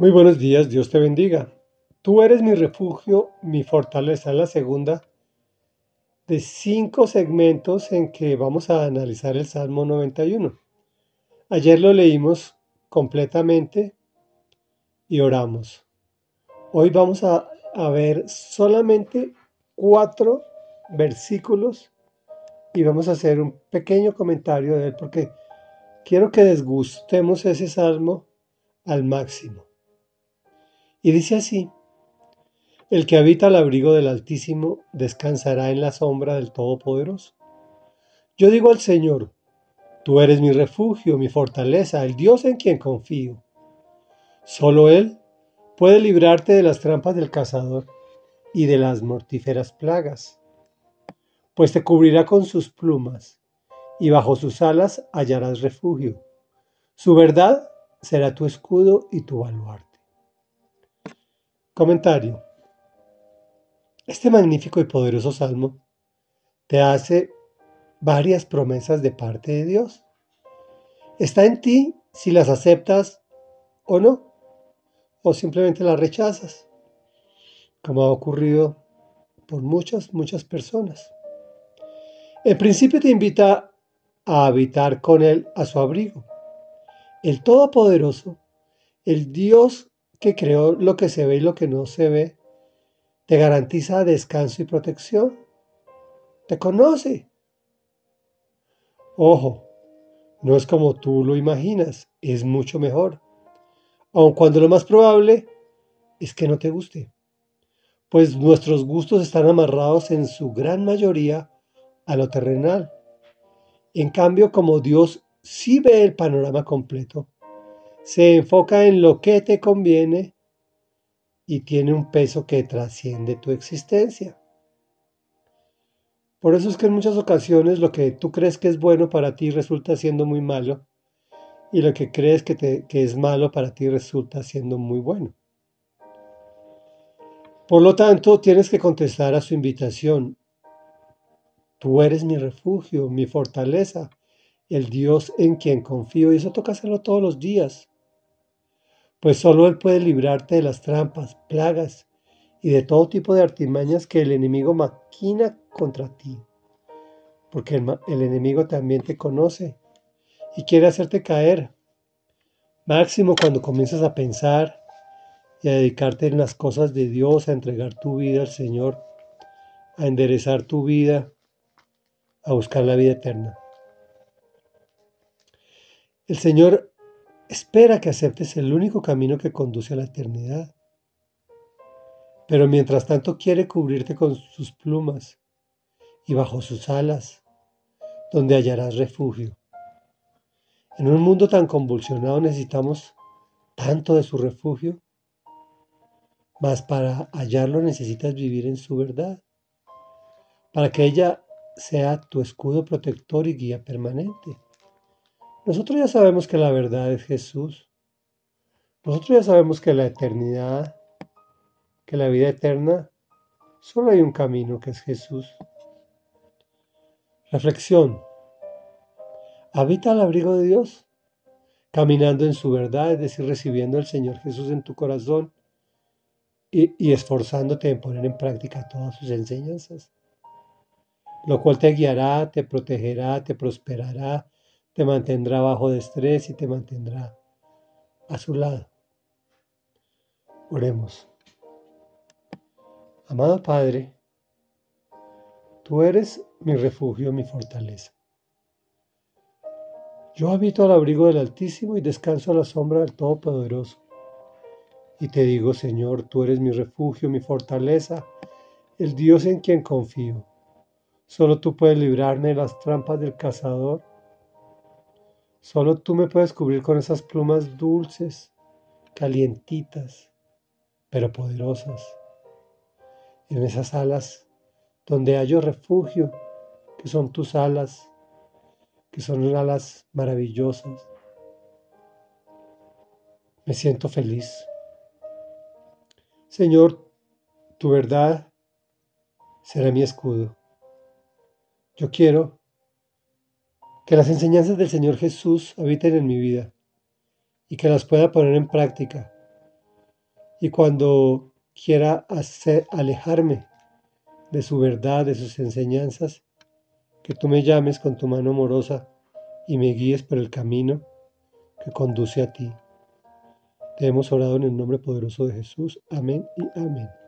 Muy buenos días, Dios te bendiga. Tú eres mi refugio, mi fortaleza. la segunda de cinco segmentos en que vamos a analizar el Salmo 91. Ayer lo leímos completamente y oramos. Hoy vamos a, a ver solamente cuatro versículos y vamos a hacer un pequeño comentario de él porque quiero que desgustemos ese salmo al máximo. Y dice así, el que habita al abrigo del Altísimo descansará en la sombra del Todopoderoso. Yo digo al Señor, tú eres mi refugio, mi fortaleza, el Dios en quien confío. Solo Él puede librarte de las trampas del cazador y de las mortíferas plagas pues te cubrirá con sus plumas, y bajo sus alas hallarás refugio. Su verdad será tu escudo y tu baluarte. Comentario. Este magnífico y poderoso salmo te hace varias promesas de parte de Dios. Está en ti si las aceptas o no, o simplemente las rechazas, como ha ocurrido por muchas, muchas personas. En principio te invita a habitar con Él a su abrigo. El Todopoderoso, el Dios que creó lo que se ve y lo que no se ve, te garantiza descanso y protección. Te conoce. Ojo, no es como tú lo imaginas, es mucho mejor. Aun cuando lo más probable es que no te guste. Pues nuestros gustos están amarrados en su gran mayoría a lo terrenal. En cambio, como Dios sí ve el panorama completo, se enfoca en lo que te conviene y tiene un peso que trasciende tu existencia. Por eso es que en muchas ocasiones lo que tú crees que es bueno para ti resulta siendo muy malo y lo que crees que, es malo para ti resulta siendo muy bueno. Por lo tanto, tienes que contestar a su invitación Tú eres mi refugio, mi fortaleza, el Dios en quien confío. Y eso toca hacerlo todos los días. Pues solo Él puede librarte de las trampas, plagas y de todo tipo de artimañas que el enemigo maquina contra ti. Porque el, el enemigo también te conoce y quiere hacerte caer. Máximo cuando comienzas a pensar y a dedicarte en las cosas de Dios, a entregar tu vida al Señor, a enderezar tu vida a buscar la vida eterna. El Señor espera que aceptes el único camino que conduce a la eternidad. Pero mientras tanto quiere cubrirte con sus plumas y bajo sus alas, donde hallarás refugio. En un mundo tan convulsionado necesitamos tanto de su refugio, mas para hallarlo necesitas vivir en su verdad, para que ella sea tu escudo protector y guía permanente. Nosotros ya sabemos que la verdad es Jesús. Nosotros ya sabemos que la eternidad, que la vida eterna, solo hay un camino que es Jesús. Reflexión. Habita al abrigo de Dios, caminando en su verdad, es decir, recibiendo al Señor Jesús en tu corazón y, y esforzándote en poner en práctica todas sus enseñanzas lo cual te guiará, te protegerá, te prosperará, te mantendrá bajo de estrés y te mantendrá a su lado. Oremos. Amado Padre, tú eres mi refugio, mi fortaleza. Yo habito al abrigo del Altísimo y descanso a la sombra del Todopoderoso. Y te digo, Señor, tú eres mi refugio, mi fortaleza, el Dios en quien confío. Solo tú puedes librarme de las trampas del cazador. Solo tú me puedes cubrir con esas plumas dulces, calientitas, pero poderosas. En esas alas donde hallo refugio, que son tus alas, que son alas maravillosas. Me siento feliz. Señor, tu verdad será mi escudo. Yo quiero que las enseñanzas del Señor Jesús habiten en mi vida y que las pueda poner en práctica Y cuando quiera alejarme de su verdad, de sus enseñanzas, que tú me llames con tu mano amorosa y me guíes por el camino que conduce a ti. Te hemos orado en el nombre poderoso de Jesús. Amén y amén.